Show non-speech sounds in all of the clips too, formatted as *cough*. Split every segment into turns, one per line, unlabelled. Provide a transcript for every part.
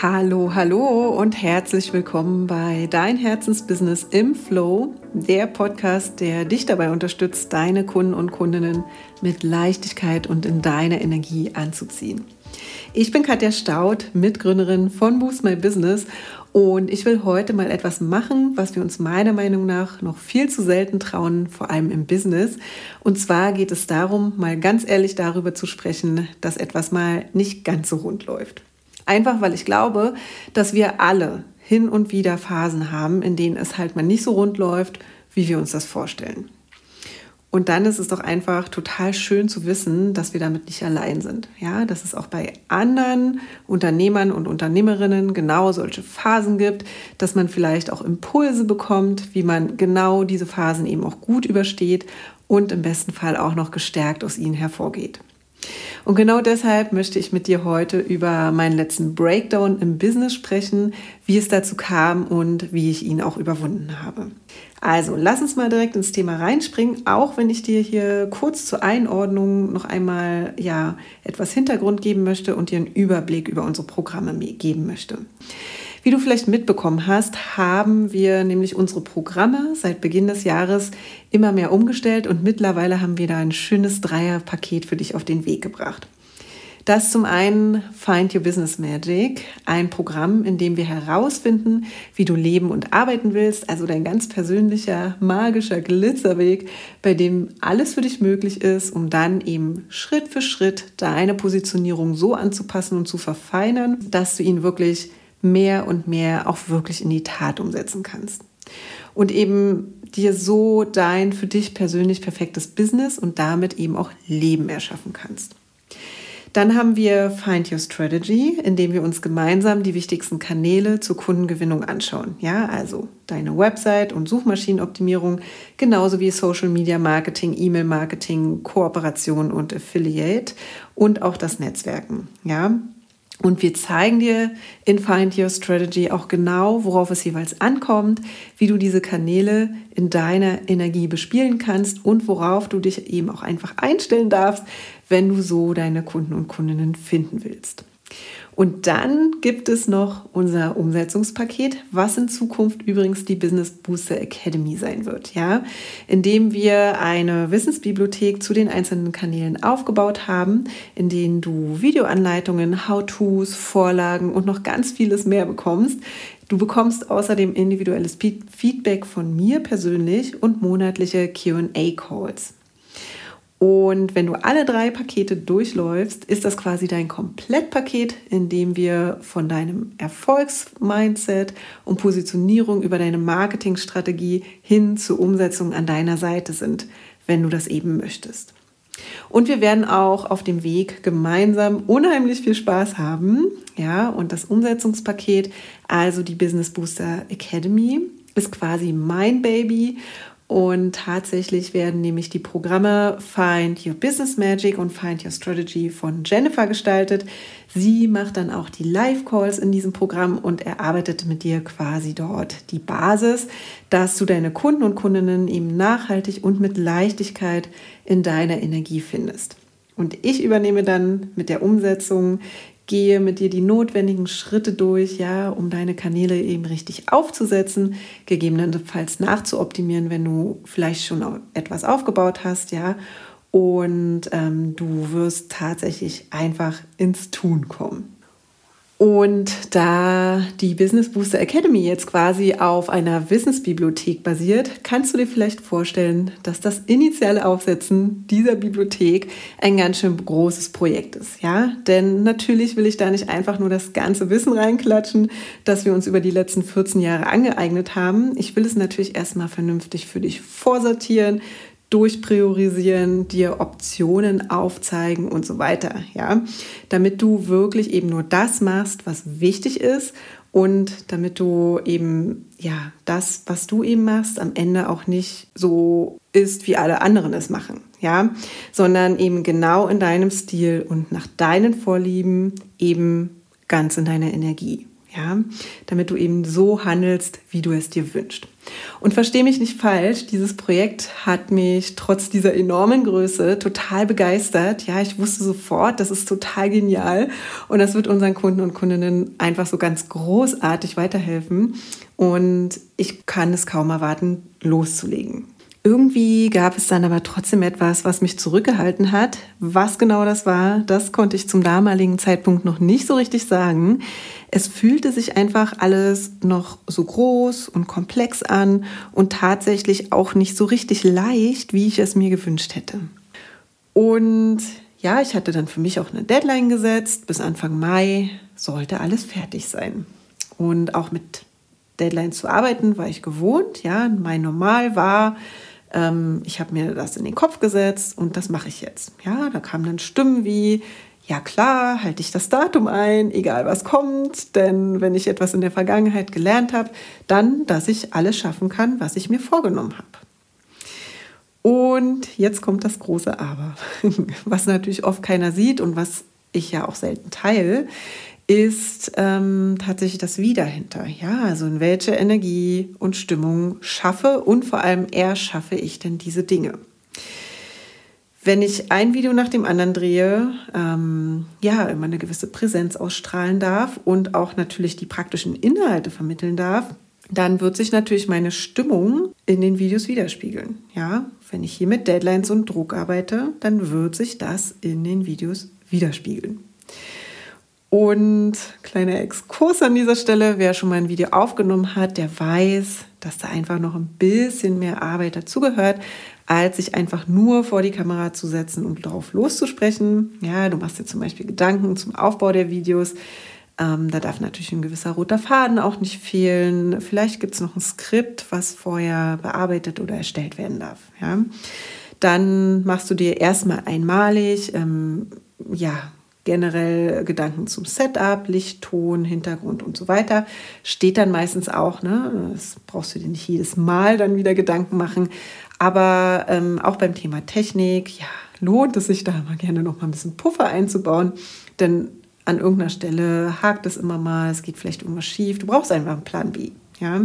Hallo, hallo und herzlich willkommen bei Dein Herzensbusiness im Flow, der Podcast, der dich dabei unterstützt, deine Kunden und Kundinnen mit Leichtigkeit und in deiner Energie anzuziehen. Ich bin Katja Staud, Mitgründerin von Boost My Business und ich will heute mal etwas machen, was wir uns meiner Meinung nach noch viel zu selten trauen, vor allem im Business. Und zwar geht es darum, mal ganz ehrlich darüber zu sprechen, dass etwas mal nicht ganz so rund läuft. Einfach weil ich glaube, dass wir alle hin und wieder Phasen haben, in denen es halt mal nicht so rund läuft, wie wir uns das vorstellen. Und dann ist es doch einfach total schön zu wissen, dass wir damit nicht allein sind. Ja, dass es auch bei anderen Unternehmern und Unternehmerinnen genau solche Phasen gibt, dass man vielleicht auch Impulse bekommt, wie man genau diese Phasen eben auch gut übersteht und im besten Fall auch noch gestärkt aus ihnen hervorgeht. Und genau deshalb möchte ich mit dir heute über meinen letzten Breakdown im Business sprechen, wie es dazu kam und wie ich ihn auch überwunden habe. Also, lass uns mal direkt ins Thema reinspringen, auch wenn ich dir hier kurz zur Einordnung noch einmal ja etwas Hintergrund geben möchte und dir einen Überblick über unsere Programme geben möchte. Wie du vielleicht mitbekommen hast, haben wir nämlich unsere Programme seit Beginn des Jahres immer mehr umgestellt und mittlerweile haben wir da ein schönes Dreierpaket für dich auf den Weg gebracht. Das zum einen Find Your Business Magic, ein Programm, in dem wir herausfinden, wie du leben und arbeiten willst, also dein ganz persönlicher, magischer Glitzerweg, bei dem alles für dich möglich ist, um dann eben Schritt für Schritt deine Positionierung so anzupassen und zu verfeinern, dass du ihn wirklich mehr und mehr auch wirklich in die Tat umsetzen kannst. Und eben dir so dein für dich persönlich perfektes Business und damit eben auch Leben erschaffen kannst. Dann haben wir Find Your Strategy, in dem wir uns gemeinsam die wichtigsten Kanäle zur Kundengewinnung anschauen. Ja, also deine Website und Suchmaschinenoptimierung, genauso wie Social Media Marketing, E-Mail Marketing, Kooperation und Affiliate und auch das Netzwerken. Ja, und wir zeigen dir in Find Your Strategy auch genau, worauf es jeweils ankommt, wie du diese Kanäle in deiner Energie bespielen kannst und worauf du dich eben auch einfach einstellen darfst, wenn du so deine Kunden und Kundinnen finden willst. Und dann gibt es noch unser Umsetzungspaket, was in Zukunft übrigens die Business Booster Academy sein wird, ja, indem wir eine Wissensbibliothek zu den einzelnen Kanälen aufgebaut haben, in denen du Videoanleitungen, How-tos, Vorlagen und noch ganz vieles mehr bekommst. Du bekommst außerdem individuelles Feedback von mir persönlich und monatliche QA-Calls. Und wenn du alle drei Pakete durchläufst, ist das quasi dein Komplettpaket, in dem wir von deinem Erfolgsmindset und Positionierung über deine Marketingstrategie hin zur Umsetzung an deiner Seite sind, wenn du das eben möchtest. Und wir werden auch auf dem Weg gemeinsam unheimlich viel Spaß haben. Ja, und das Umsetzungspaket, also die Business Booster Academy, ist quasi mein Baby und tatsächlich werden nämlich die Programme Find Your Business Magic und Find Your Strategy von Jennifer gestaltet. Sie macht dann auch die Live-Calls in diesem Programm und erarbeitet mit dir quasi dort die Basis, dass du deine Kunden und Kundinnen eben nachhaltig und mit Leichtigkeit in deiner Energie findest. Und ich übernehme dann mit der Umsetzung gehe mit dir die notwendigen Schritte durch, ja, um deine Kanäle eben richtig aufzusetzen, gegebenenfalls nachzuoptimieren, wenn du vielleicht schon etwas aufgebaut hast, ja. Und ähm, du wirst tatsächlich einfach ins Tun kommen. Und da die Business Booster Academy jetzt quasi auf einer Wissensbibliothek basiert, kannst du dir vielleicht vorstellen, dass das initiale Aufsetzen dieser Bibliothek ein ganz schön großes Projekt ist, ja? Denn natürlich will ich da nicht einfach nur das ganze Wissen reinklatschen, das wir uns über die letzten 14 Jahre angeeignet haben. Ich will es natürlich erstmal vernünftig für dich vorsortieren, durchpriorisieren, dir Optionen aufzeigen und so weiter, ja, damit du wirklich eben nur das machst, was wichtig ist und damit du eben ja, das, was du eben machst, am Ende auch nicht so ist, wie alle anderen es machen, ja, sondern eben genau in deinem Stil und nach deinen Vorlieben eben ganz in deiner Energie. Ja, damit du eben so handelst, wie du es dir wünschst. Und verstehe mich nicht falsch, dieses Projekt hat mich trotz dieser enormen Größe total begeistert. Ja, ich wusste sofort, das ist total genial und das wird unseren Kunden und Kundinnen einfach so ganz großartig weiterhelfen. Und ich kann es kaum erwarten, loszulegen. Irgendwie gab es dann aber trotzdem etwas, was mich zurückgehalten hat. Was genau das war, das konnte ich zum damaligen Zeitpunkt noch nicht so richtig sagen. Es fühlte sich einfach alles noch so groß und komplex an und tatsächlich auch nicht so richtig leicht, wie ich es mir gewünscht hätte. Und ja, ich hatte dann für mich auch eine Deadline gesetzt. Bis Anfang Mai sollte alles fertig sein. Und auch mit Deadlines zu arbeiten war ich gewohnt. Ja, mein Normal war, ähm, ich habe mir das in den Kopf gesetzt und das mache ich jetzt. Ja, da kamen dann Stimmen wie, ja klar, halte ich das Datum ein, egal was kommt, denn wenn ich etwas in der Vergangenheit gelernt habe, dann, dass ich alles schaffen kann, was ich mir vorgenommen habe. Und jetzt kommt das große Aber, *laughs* was natürlich oft keiner sieht und was ich ja auch selten teile, ist ähm, tatsächlich das Wie dahinter. Ja, also in welche Energie und Stimmung schaffe und vor allem erschaffe ich denn diese Dinge. Wenn ich ein Video nach dem anderen drehe, ähm, ja, immer eine gewisse Präsenz ausstrahlen darf und auch natürlich die praktischen Inhalte vermitteln darf, dann wird sich natürlich meine Stimmung in den Videos widerspiegeln. Ja, wenn ich hier mit Deadlines und Druck arbeite, dann wird sich das in den Videos widerspiegeln. Und kleiner Exkurs an dieser Stelle, wer schon mal ein Video aufgenommen hat, der weiß, dass da einfach noch ein bisschen mehr Arbeit dazugehört, als sich einfach nur vor die Kamera zu setzen und darauf loszusprechen. Ja, du machst dir zum Beispiel Gedanken zum Aufbau der Videos. Ähm, da darf natürlich ein gewisser roter Faden auch nicht fehlen. Vielleicht gibt es noch ein Skript, was vorher bearbeitet oder erstellt werden darf. Ja. Dann machst du dir erstmal einmalig, ähm, ja, generell Gedanken zum Setup, Licht, Ton, Hintergrund und so weiter. Steht dann meistens auch, ne? das brauchst du dir nicht jedes Mal dann wieder Gedanken machen. Aber ähm, auch beim Thema Technik, ja, lohnt es sich da mal gerne noch mal ein bisschen Puffer einzubauen, denn an irgendeiner Stelle hakt es immer mal, es geht vielleicht irgendwas schief. Du brauchst einfach einen Plan B. Ja.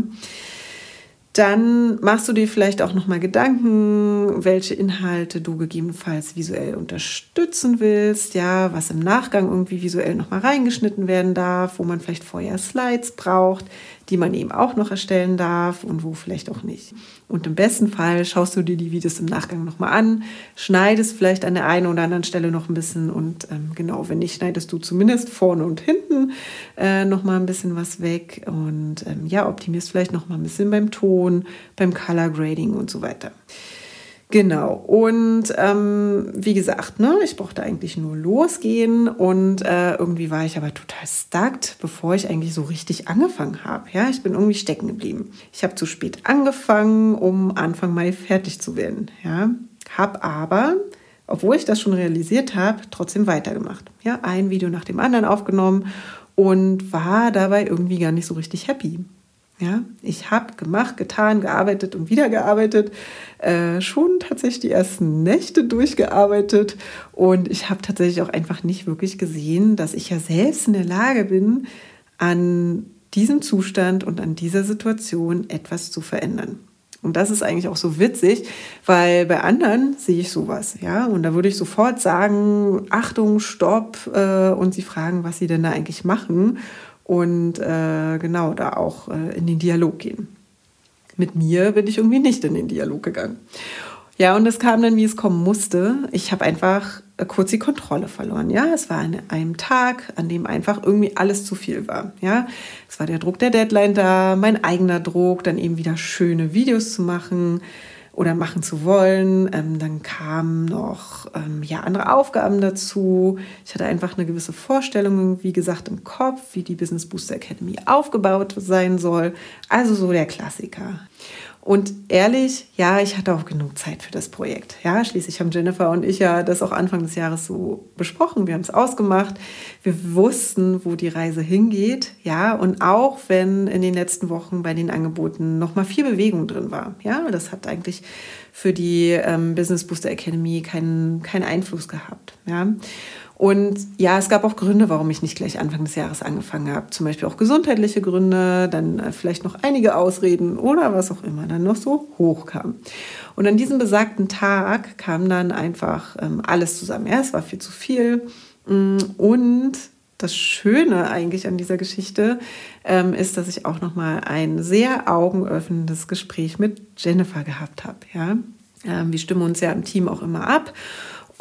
Dann machst du dir vielleicht auch nochmal Gedanken, welche Inhalte du gegebenenfalls visuell unterstützen willst, ja, was im Nachgang irgendwie visuell nochmal reingeschnitten werden darf, wo man vielleicht vorher Slides braucht, die man eben auch noch erstellen darf und wo vielleicht auch nicht. Und im besten Fall schaust du dir die Videos im Nachgang nochmal an, schneidest vielleicht an der einen oder anderen Stelle noch ein bisschen und ähm, genau, wenn nicht, schneidest du zumindest vorne und hinten äh, nochmal ein bisschen was weg und ähm, ja, optimierst vielleicht nochmal ein bisschen beim Ton, beim Color Grading und so weiter. Genau. Und ähm, wie gesagt, ne, ich brauchte eigentlich nur losgehen und äh, irgendwie war ich aber total stuckt, bevor ich eigentlich so richtig angefangen habe. Ja, ich bin irgendwie stecken geblieben. Ich habe zu spät angefangen, um Anfang Mai fertig zu werden. Ja, habe aber obwohl ich das schon realisiert habe, trotzdem weitergemacht. Ja, ein Video nach dem anderen aufgenommen und war dabei irgendwie gar nicht so richtig happy. Ja, ich habe gemacht, getan, gearbeitet und wieder gearbeitet, äh, schon tatsächlich die ersten Nächte durchgearbeitet. Und ich habe tatsächlich auch einfach nicht wirklich gesehen, dass ich ja selbst in der Lage bin, an diesem Zustand und an dieser Situation etwas zu verändern. Und das ist eigentlich auch so witzig, weil bei anderen sehe ich sowas, ja, und da würde ich sofort sagen, Achtung, Stopp, äh, und sie fragen, was sie denn da eigentlich machen und äh, genau da auch äh, in den Dialog gehen. Mit mir bin ich irgendwie nicht in den Dialog gegangen. Ja, und es kam dann, wie es kommen musste. Ich habe einfach äh, kurz die Kontrolle verloren. Ja, es war an einem Tag, an dem einfach irgendwie alles zu viel war. Ja, es war der Druck der Deadline da, mein eigener Druck, dann eben wieder schöne Videos zu machen, oder machen zu wollen. Ähm, dann kamen noch ähm, ja, andere Aufgaben dazu. Ich hatte einfach eine gewisse Vorstellung, wie gesagt, im Kopf, wie die Business Booster Academy aufgebaut sein soll. Also so der Klassiker. Und ehrlich, ja, ich hatte auch genug Zeit für das Projekt. Ja, schließlich haben Jennifer und ich ja das auch Anfang des Jahres so besprochen. Wir haben es ausgemacht. Wir wussten, wo die Reise hingeht. Ja, und auch wenn in den letzten Wochen bei den Angeboten noch mal viel Bewegung drin war. Ja, das hat eigentlich für die ähm, Business Booster Academy keinen, keinen Einfluss gehabt. Ja. Und ja, es gab auch Gründe, warum ich nicht gleich Anfang des Jahres angefangen habe. Zum Beispiel auch gesundheitliche Gründe, dann äh, vielleicht noch einige Ausreden oder was auch immer dann noch so hochkam. Und an diesem besagten Tag kam dann einfach ähm, alles zusammen. Ja, es war viel zu viel. Mm, und das Schöne eigentlich an dieser Geschichte ähm, ist, dass ich auch noch mal ein sehr augenöffnendes Gespräch mit Jennifer gehabt habe. Ja, ähm, wir stimmen uns ja im Team auch immer ab.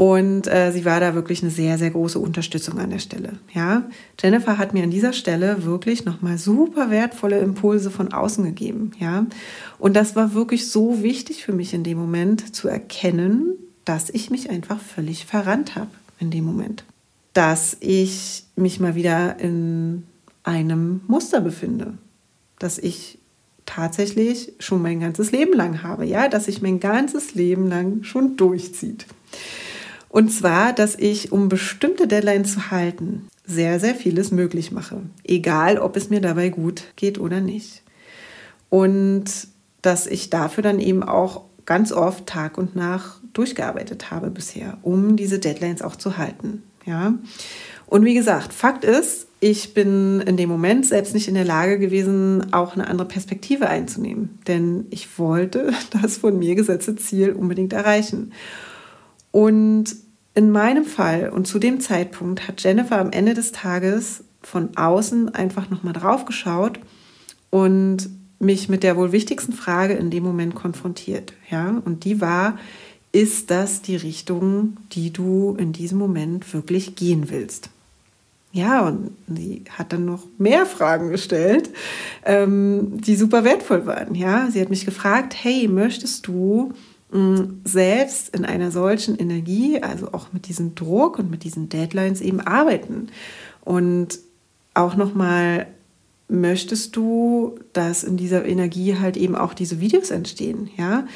Und äh, sie war da wirklich eine sehr, sehr große Unterstützung an der Stelle. Ja, Jennifer hat mir an dieser Stelle wirklich nochmal super wertvolle Impulse von außen gegeben. Ja, und das war wirklich so wichtig für mich in dem Moment zu erkennen, dass ich mich einfach völlig verrannt habe in dem Moment dass ich mich mal wieder in einem Muster befinde, dass ich tatsächlich schon mein ganzes Leben lang habe, ja, dass sich mein ganzes Leben lang schon durchzieht. Und zwar, dass ich, um bestimmte Deadlines zu halten, sehr, sehr vieles möglich mache, egal ob es mir dabei gut geht oder nicht. Und dass ich dafür dann eben auch ganz oft Tag und Nacht durchgearbeitet habe bisher, um diese Deadlines auch zu halten. Ja. Und wie gesagt, Fakt ist, ich bin in dem Moment selbst nicht in der Lage gewesen, auch eine andere Perspektive einzunehmen. Denn ich wollte *laughs* das von mir gesetzte Ziel unbedingt erreichen. Und in meinem Fall und zu dem Zeitpunkt hat Jennifer am Ende des Tages von außen einfach nochmal drauf geschaut und mich mit der wohl wichtigsten Frage in dem Moment konfrontiert. Ja? Und die war, ist das die Richtung, die du in diesem Moment wirklich gehen willst? Ja, und sie hat dann noch mehr Fragen gestellt, ähm, die super wertvoll waren. Ja, sie hat mich gefragt: Hey, möchtest du selbst in einer solchen Energie, also auch mit diesem Druck und mit diesen Deadlines eben arbeiten? Und auch nochmal möchtest du, dass in dieser Energie halt eben auch diese Videos entstehen, ja?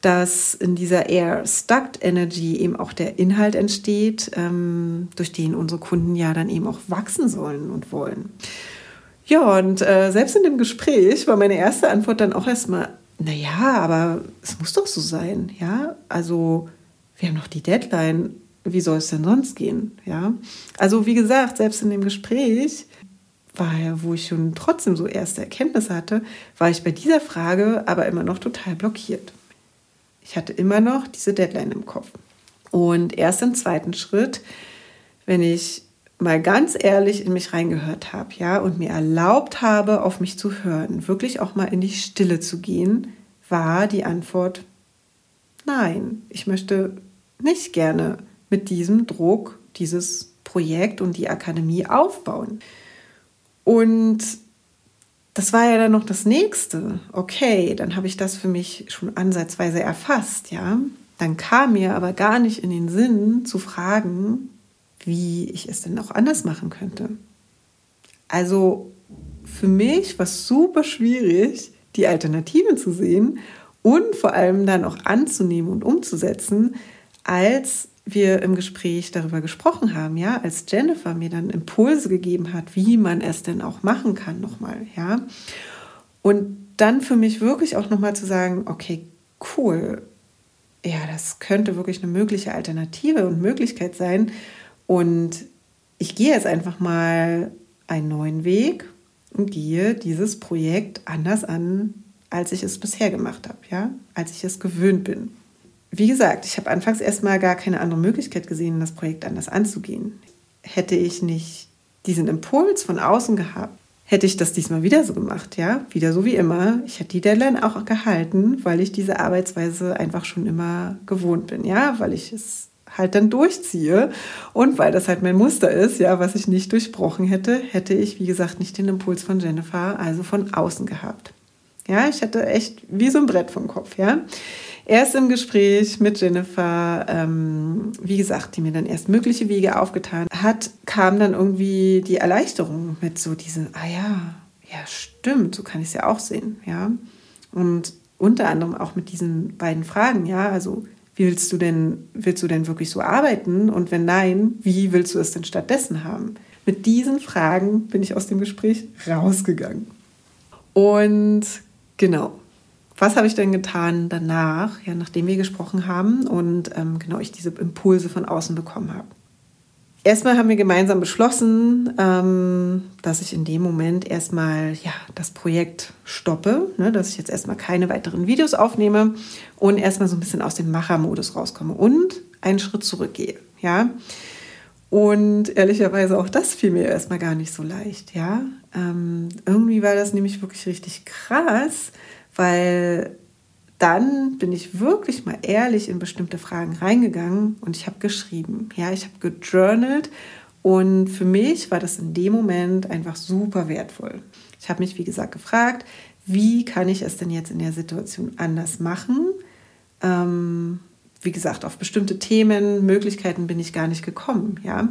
dass in dieser eher Stucked Energy eben auch der Inhalt entsteht, ähm, durch den unsere Kunden ja dann eben auch wachsen sollen und wollen. Ja, und äh, selbst in dem Gespräch war meine erste Antwort dann auch erstmal, naja, aber es muss doch so sein, ja. Also wir haben noch die Deadline, wie soll es denn sonst gehen, ja. Also wie gesagt, selbst in dem Gespräch war ja, wo ich schon trotzdem so erste Erkenntnisse hatte, war ich bei dieser Frage aber immer noch total blockiert. Ich hatte immer noch diese Deadline im Kopf. Und erst im zweiten Schritt, wenn ich mal ganz ehrlich in mich reingehört habe, ja, und mir erlaubt habe, auf mich zu hören, wirklich auch mal in die Stille zu gehen, war die Antwort nein. Ich möchte nicht gerne mit diesem Druck dieses Projekt und die Akademie aufbauen. Und das war ja dann noch das nächste. Okay, dann habe ich das für mich schon ansatzweise erfasst, ja. Dann kam mir aber gar nicht in den Sinn zu fragen, wie ich es denn auch anders machen könnte. Also für mich war es super schwierig, die Alternativen zu sehen und vor allem dann auch anzunehmen und umzusetzen, als wir im Gespräch darüber gesprochen haben, ja, als Jennifer mir dann Impulse gegeben hat, wie man es denn auch machen kann nochmal, ja. Und dann für mich wirklich auch nochmal zu sagen, okay, cool, ja, das könnte wirklich eine mögliche Alternative und Möglichkeit sein. Und ich gehe jetzt einfach mal einen neuen Weg und gehe dieses Projekt anders an, als ich es bisher gemacht habe, ja, als ich es gewöhnt bin wie gesagt, ich habe anfangs erstmal gar keine andere Möglichkeit gesehen, das Projekt anders anzugehen. Hätte ich nicht diesen Impuls von außen gehabt, hätte ich das diesmal wieder so gemacht, ja, wieder so wie immer. Ich hätte die Deadline auch gehalten, weil ich diese Arbeitsweise einfach schon immer gewohnt bin, ja, weil ich es halt dann durchziehe und weil das halt mein Muster ist, ja, was ich nicht durchbrochen hätte, hätte ich, wie gesagt, nicht den Impuls von Jennifer, also von außen gehabt. Ja, ich hatte echt wie so ein Brett vom Kopf, ja erst im Gespräch mit Jennifer, ähm, wie gesagt, die mir dann erst mögliche Wege aufgetan hat, kam dann irgendwie die Erleichterung mit so diesen, ah ja, ja, stimmt, so kann ich es ja auch sehen, ja. Und unter anderem auch mit diesen beiden Fragen, ja, also willst du denn, willst du denn wirklich so arbeiten? Und wenn nein, wie willst du es denn stattdessen haben? Mit diesen Fragen bin ich aus dem Gespräch rausgegangen. Und genau, was habe ich denn getan danach, ja, nachdem wir gesprochen haben und ähm, genau ich diese Impulse von außen bekommen habe? Erstmal haben wir gemeinsam beschlossen, ähm, dass ich in dem Moment erstmal ja, das Projekt stoppe, ne, dass ich jetzt erstmal keine weiteren Videos aufnehme und erstmal so ein bisschen aus dem Machermodus rauskomme und einen Schritt zurückgehe. Ja. Und ehrlicherweise auch das fiel mir erstmal gar nicht so leicht. Ja. Ähm, irgendwie war das nämlich wirklich richtig krass, weil dann bin ich wirklich mal ehrlich in bestimmte Fragen reingegangen und ich habe geschrieben. Ja, ich habe gejournalt und für mich war das in dem Moment einfach super wertvoll. Ich habe mich, wie gesagt, gefragt, wie kann ich es denn jetzt in der Situation anders machen? Ähm, wie gesagt, auf bestimmte Themen, Möglichkeiten bin ich gar nicht gekommen. Ja.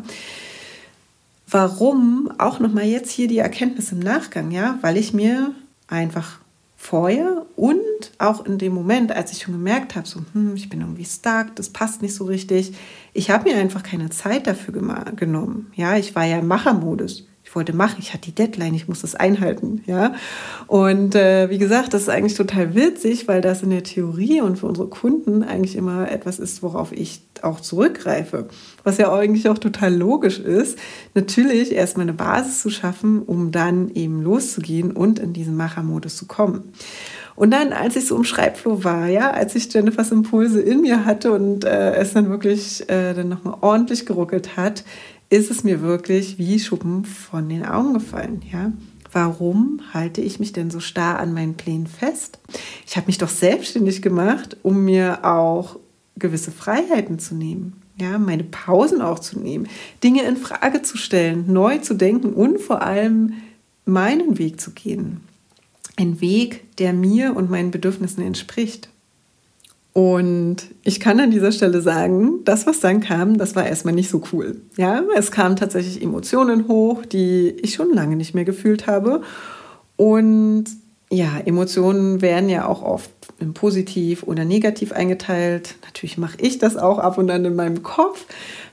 Warum auch nochmal jetzt hier die Erkenntnis im Nachgang, ja, weil ich mir einfach vorher und auch in dem Moment, als ich schon gemerkt habe, so, hm, ich bin irgendwie stuck, das passt nicht so richtig. Ich habe mir einfach keine Zeit dafür genommen. Ja, ich war ja im Machermodus ich wollte machen, ich hatte die Deadline, ich muss das einhalten, ja. Und äh, wie gesagt, das ist eigentlich total witzig, weil das in der Theorie und für unsere Kunden eigentlich immer etwas ist, worauf ich auch zurückgreife. Was ja eigentlich auch total logisch ist, natürlich erstmal eine Basis zu schaffen, um dann eben loszugehen und in diesen Machermodus zu kommen. Und dann, als ich so im Schreibflow war, ja, als ich Jennifers Impulse in mir hatte und äh, es dann wirklich äh, dann nochmal ordentlich geruckelt hat, ist es mir wirklich wie Schuppen von den Augen gefallen. Ja? Warum halte ich mich denn so starr an meinen Plänen fest? Ich habe mich doch selbstständig gemacht, um mir auch gewisse Freiheiten zu nehmen, ja, meine Pausen auch zu nehmen, Dinge in Frage zu stellen, neu zu denken und vor allem meinen Weg zu gehen. Ein Weg, der mir und meinen Bedürfnissen entspricht. Und ich kann an dieser Stelle sagen, das, was dann kam, das war erstmal nicht so cool. Ja, es kamen tatsächlich Emotionen hoch, die ich schon lange nicht mehr gefühlt habe. Und ja, Emotionen werden ja auch oft in positiv oder negativ eingeteilt. Natürlich mache ich das auch ab und an in meinem Kopf,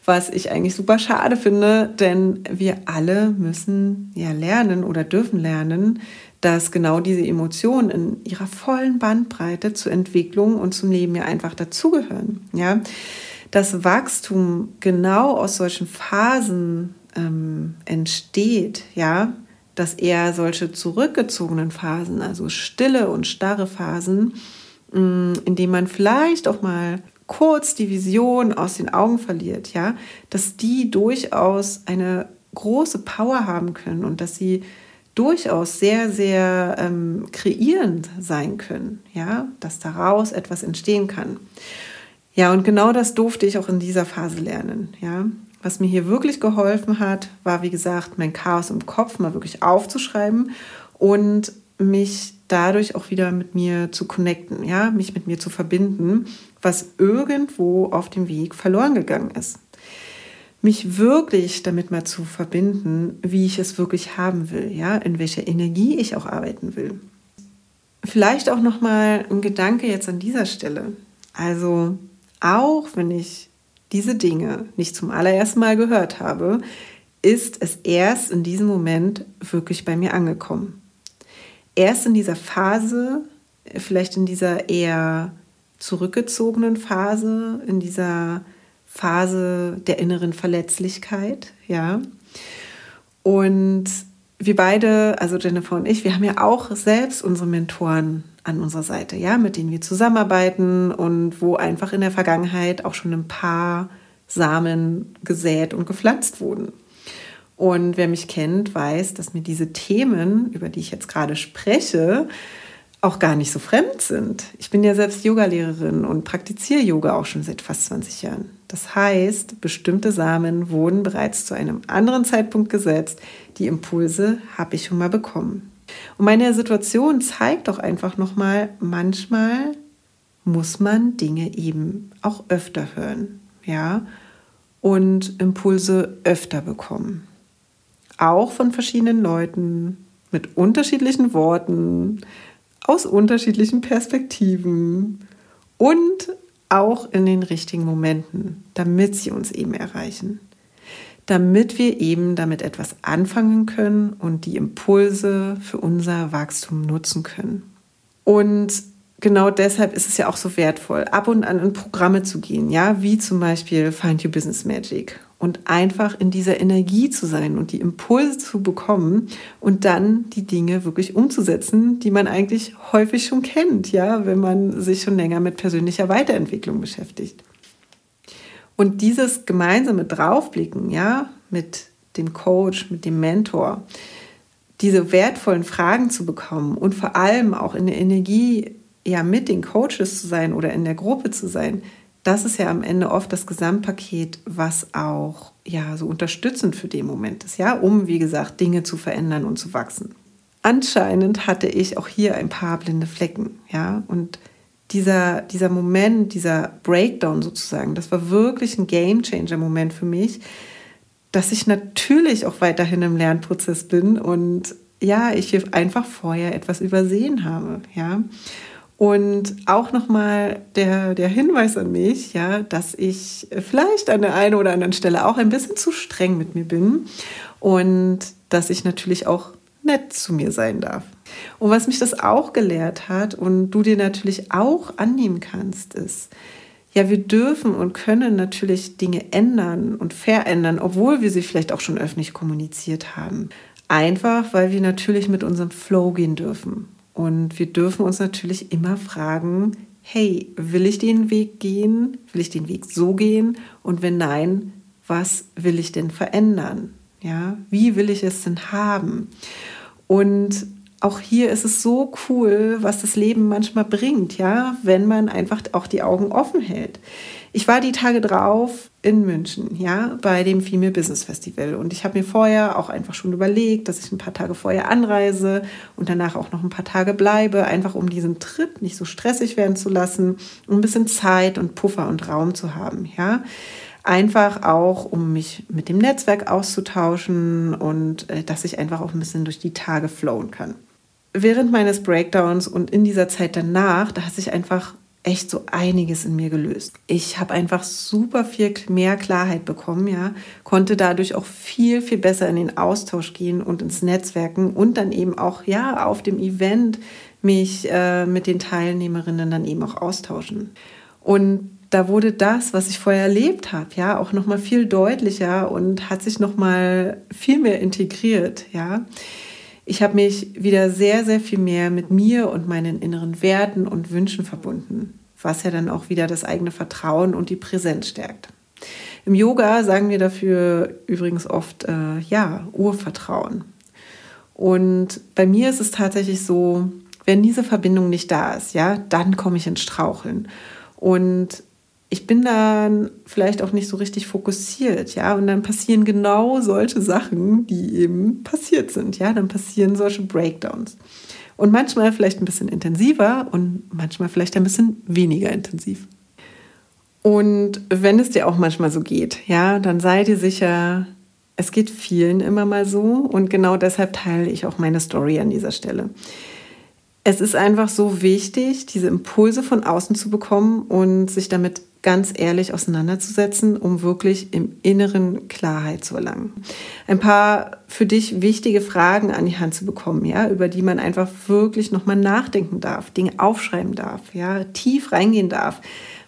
was ich eigentlich super schade finde, denn wir alle müssen ja lernen oder dürfen lernen, dass genau diese Emotionen in ihrer vollen Bandbreite zur Entwicklung und zum Leben ja einfach dazugehören. Ja, dass Wachstum genau aus solchen Phasen ähm, entsteht, ja, dass eher solche zurückgezogenen Phasen, also stille und starre Phasen, mm, in denen man vielleicht auch mal kurz die Vision aus den Augen verliert, ja, dass die durchaus eine große Power haben können und dass sie durchaus sehr, sehr ähm, kreierend sein können, ja, dass daraus etwas entstehen kann. Ja, und genau das durfte ich auch in dieser Phase lernen, ja. Was mir hier wirklich geholfen hat, war, wie gesagt, mein Chaos im Kopf mal wirklich aufzuschreiben und mich dadurch auch wieder mit mir zu connecten, ja, mich mit mir zu verbinden, was irgendwo auf dem Weg verloren gegangen ist mich wirklich damit mal zu verbinden, wie ich es wirklich haben will, ja, in welcher Energie ich auch arbeiten will. Vielleicht auch noch mal ein Gedanke jetzt an dieser Stelle. Also auch wenn ich diese Dinge nicht zum allerersten Mal gehört habe, ist es erst in diesem Moment wirklich bei mir angekommen. Erst in dieser Phase, vielleicht in dieser eher zurückgezogenen Phase, in dieser Phase der inneren Verletzlichkeit, ja. Und wir beide, also Jennifer und ich, wir haben ja auch selbst unsere Mentoren an unserer Seite, ja, mit denen wir zusammenarbeiten und wo einfach in der Vergangenheit auch schon ein paar Samen gesät und gepflanzt wurden. Und wer mich kennt, weiß, dass mir diese Themen, über die ich jetzt gerade spreche, auch gar nicht so fremd sind. Ich bin ja selbst Yogalehrerin und praktiziere Yoga auch schon seit fast 20 Jahren. Das heißt, bestimmte Samen wurden bereits zu einem anderen Zeitpunkt gesetzt. Die Impulse habe ich schon mal bekommen. Und meine Situation zeigt doch einfach nochmal, manchmal muss man Dinge eben auch öfter hören, ja, und Impulse öfter bekommen. Auch von verschiedenen Leuten, mit unterschiedlichen Worten, aus unterschiedlichen Perspektiven und auch in den richtigen Momenten, damit sie uns eben erreichen. Damit wir eben damit etwas anfangen können und die Impulse für unser Wachstum nutzen können. Und genau deshalb ist es ja auch so wertvoll, ab und an in Programme zu gehen, ja, wie zum Beispiel Find Your Business Magic und einfach in dieser Energie zu sein und die Impulse zu bekommen und dann die Dinge wirklich umzusetzen, die man eigentlich häufig schon kennt, ja, wenn man sich schon länger mit persönlicher Weiterentwicklung beschäftigt. Und dieses gemeinsame Draufblicken, ja, mit dem Coach, mit dem Mentor, diese wertvollen Fragen zu bekommen und vor allem auch in der Energie ja mit den Coaches zu sein oder in der Gruppe zu sein, das ist ja am Ende oft das Gesamtpaket, was auch ja so unterstützend für den Moment ist, ja, um wie gesagt Dinge zu verändern und zu wachsen. Anscheinend hatte ich auch hier ein paar blinde Flecken, ja, und dieser, dieser Moment, dieser Breakdown sozusagen, das war wirklich ein Game Changer Moment für mich, dass ich natürlich auch weiterhin im Lernprozess bin und ja, ich einfach vorher etwas übersehen habe, ja. Und auch nochmal der, der Hinweis an mich, ja, dass ich vielleicht an der einen oder anderen Stelle auch ein bisschen zu streng mit mir bin und dass ich natürlich auch nett zu mir sein darf. Und was mich das auch gelehrt hat und du dir natürlich auch annehmen kannst, ist, ja, wir dürfen und können natürlich Dinge ändern und verändern, obwohl wir sie vielleicht auch schon öffentlich kommuniziert haben. Einfach, weil wir natürlich mit unserem Flow gehen dürfen. Und wir dürfen uns natürlich immer fragen, hey, will ich den Weg gehen? Will ich den Weg so gehen? Und wenn nein, was will ich denn verändern? Ja, wie will ich es denn haben? Und auch hier ist es so cool, was das Leben manchmal bringt, ja, wenn man einfach auch die Augen offen hält. Ich war die Tage drauf in München, ja, bei dem Female Business Festival. Und ich habe mir vorher auch einfach schon überlegt, dass ich ein paar Tage vorher anreise und danach auch noch ein paar Tage bleibe, einfach um diesen Trip nicht so stressig werden zu lassen, um ein bisschen Zeit und Puffer und Raum zu haben, ja. Einfach auch, um mich mit dem Netzwerk auszutauschen und äh, dass ich einfach auch ein bisschen durch die Tage flowen kann. Während meines Breakdowns und in dieser Zeit danach, da hat sich einfach echt so einiges in mir gelöst. Ich habe einfach super viel mehr Klarheit bekommen, ja, konnte dadurch auch viel viel besser in den Austausch gehen und ins Netzwerken und dann eben auch ja auf dem Event mich äh, mit den Teilnehmerinnen dann eben auch austauschen. Und da wurde das, was ich vorher erlebt habe, ja, auch noch mal viel deutlicher und hat sich noch mal viel mehr integriert, ja. Ich habe mich wieder sehr, sehr viel mehr mit mir und meinen inneren Werten und Wünschen verbunden, was ja dann auch wieder das eigene Vertrauen und die Präsenz stärkt. Im Yoga sagen wir dafür übrigens oft, äh, ja, Urvertrauen. Und bei mir ist es tatsächlich so, wenn diese Verbindung nicht da ist, ja, dann komme ich ins Straucheln. Und ich bin dann vielleicht auch nicht so richtig fokussiert, ja, und dann passieren genau solche Sachen, die eben passiert sind, ja, dann passieren solche Breakdowns. Und manchmal vielleicht ein bisschen intensiver und manchmal vielleicht ein bisschen weniger intensiv. Und wenn es dir auch manchmal so geht, ja, dann sei dir sicher, es geht vielen immer mal so und genau deshalb teile ich auch meine Story an dieser Stelle. Es ist einfach so wichtig, diese Impulse von außen zu bekommen und sich damit ganz ehrlich auseinanderzusetzen, um wirklich im Inneren Klarheit zu erlangen. Ein paar für dich wichtige Fragen an die Hand zu bekommen, ja, über die man einfach wirklich nochmal nachdenken darf, Dinge aufschreiben darf, ja, tief reingehen darf.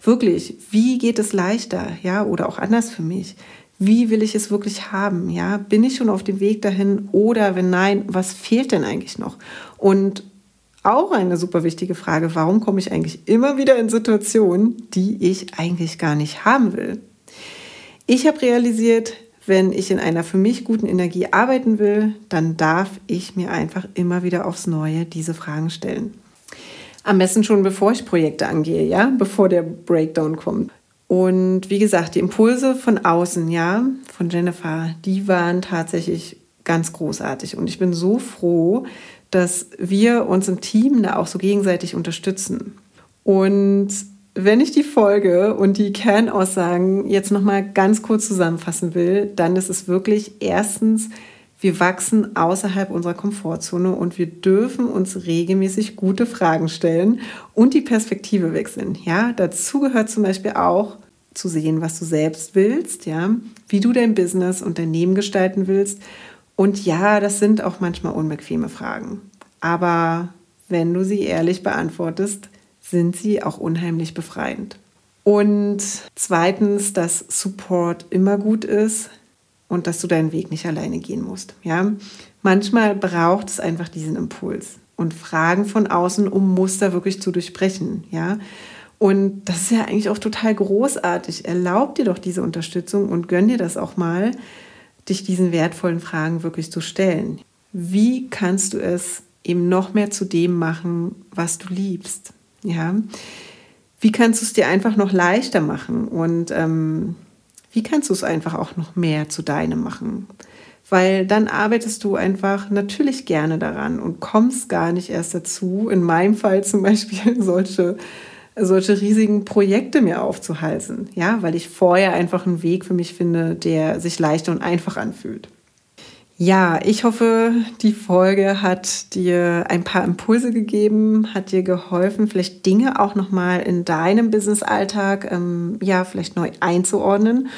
Wirklich, wie geht es leichter, ja, oder auch anders für mich? Wie will ich es wirklich haben? Ja, bin ich schon auf dem Weg dahin oder wenn nein, was fehlt denn eigentlich noch? Und auch eine super wichtige Frage, warum komme ich eigentlich immer wieder in Situationen, die ich eigentlich gar nicht haben will? Ich habe realisiert, wenn ich in einer für mich guten Energie arbeiten will, dann darf ich mir einfach immer wieder aufs Neue diese Fragen stellen. Am besten schon bevor ich Projekte angehe, ja, bevor der Breakdown kommt. Und wie gesagt, die Impulse von außen, ja, von Jennifer, die waren tatsächlich ganz großartig. Und ich bin so froh, dass wir uns im Team da auch so gegenseitig unterstützen. Und wenn ich die Folge und die Kernaussagen jetzt noch mal ganz kurz zusammenfassen will, dann ist es wirklich erstens, wir wachsen außerhalb unserer Komfortzone und wir dürfen uns regelmäßig gute Fragen stellen und die Perspektive wechseln. Ja, dazu gehört zum Beispiel auch zu sehen, was du selbst willst, ja, wie du dein Business und dein gestalten willst und ja, das sind auch manchmal unbequeme Fragen. Aber wenn du sie ehrlich beantwortest, sind sie auch unheimlich befreiend. Und zweitens, dass Support immer gut ist und dass du deinen Weg nicht alleine gehen musst. Ja? Manchmal braucht es einfach diesen Impuls und Fragen von außen, um Muster wirklich zu durchbrechen. Ja? Und das ist ja eigentlich auch total großartig. Erlaub dir doch diese Unterstützung und gönn dir das auch mal, dich diesen wertvollen Fragen wirklich zu stellen. Wie kannst du es eben noch mehr zu dem machen, was du liebst? Ja, wie kannst du es dir einfach noch leichter machen und ähm, wie kannst du es einfach auch noch mehr zu deinem machen? Weil dann arbeitest du einfach natürlich gerne daran und kommst gar nicht erst dazu, in meinem Fall zum Beispiel solche, solche riesigen Projekte mir aufzuhalsen. Ja, weil ich vorher einfach einen Weg für mich finde, der sich leicht und einfach anfühlt. Ja, ich hoffe, die Folge hat dir ein paar Impulse gegeben, hat dir geholfen, vielleicht Dinge auch nochmal in deinem Business-Alltag ähm, ja vielleicht neu einzuordnen.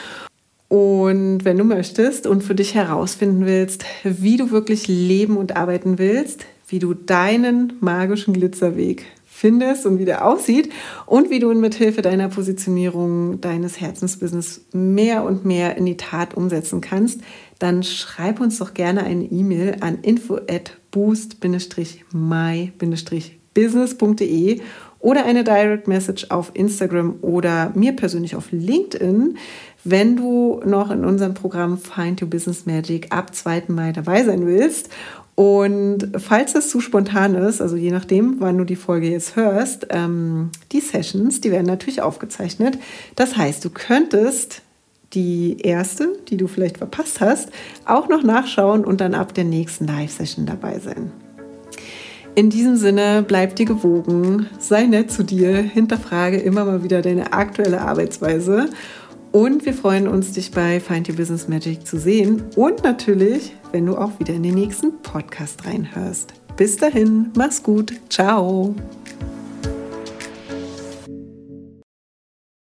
Und wenn du möchtest und für dich herausfinden willst, wie du wirklich leben und arbeiten willst, wie du deinen magischen Glitzerweg findest und wie der aussieht und wie du ihn mithilfe deiner Positionierung deines Herzensbusiness mehr und mehr in die Tat umsetzen kannst, dann schreib uns doch gerne eine E-Mail an info at boost-my-business.de oder eine Direct Message auf Instagram oder mir persönlich auf LinkedIn, wenn du noch in unserem Programm Find Your Business Magic ab 2. Mai dabei sein willst. Und falls es zu spontan ist, also je nachdem, wann du die Folge jetzt hörst, ähm, die Sessions, die werden natürlich aufgezeichnet. Das heißt, du könntest die erste, die du vielleicht verpasst hast, auch noch nachschauen und dann ab der nächsten Live-Session dabei sein. In diesem Sinne, bleib dir gewogen, sei nett zu dir, hinterfrage immer mal wieder deine aktuelle Arbeitsweise und wir freuen uns, dich bei Find Your Business Magic zu sehen und natürlich, wenn du auch wieder in den nächsten Podcast reinhörst. Bis dahin, mach's gut, ciao.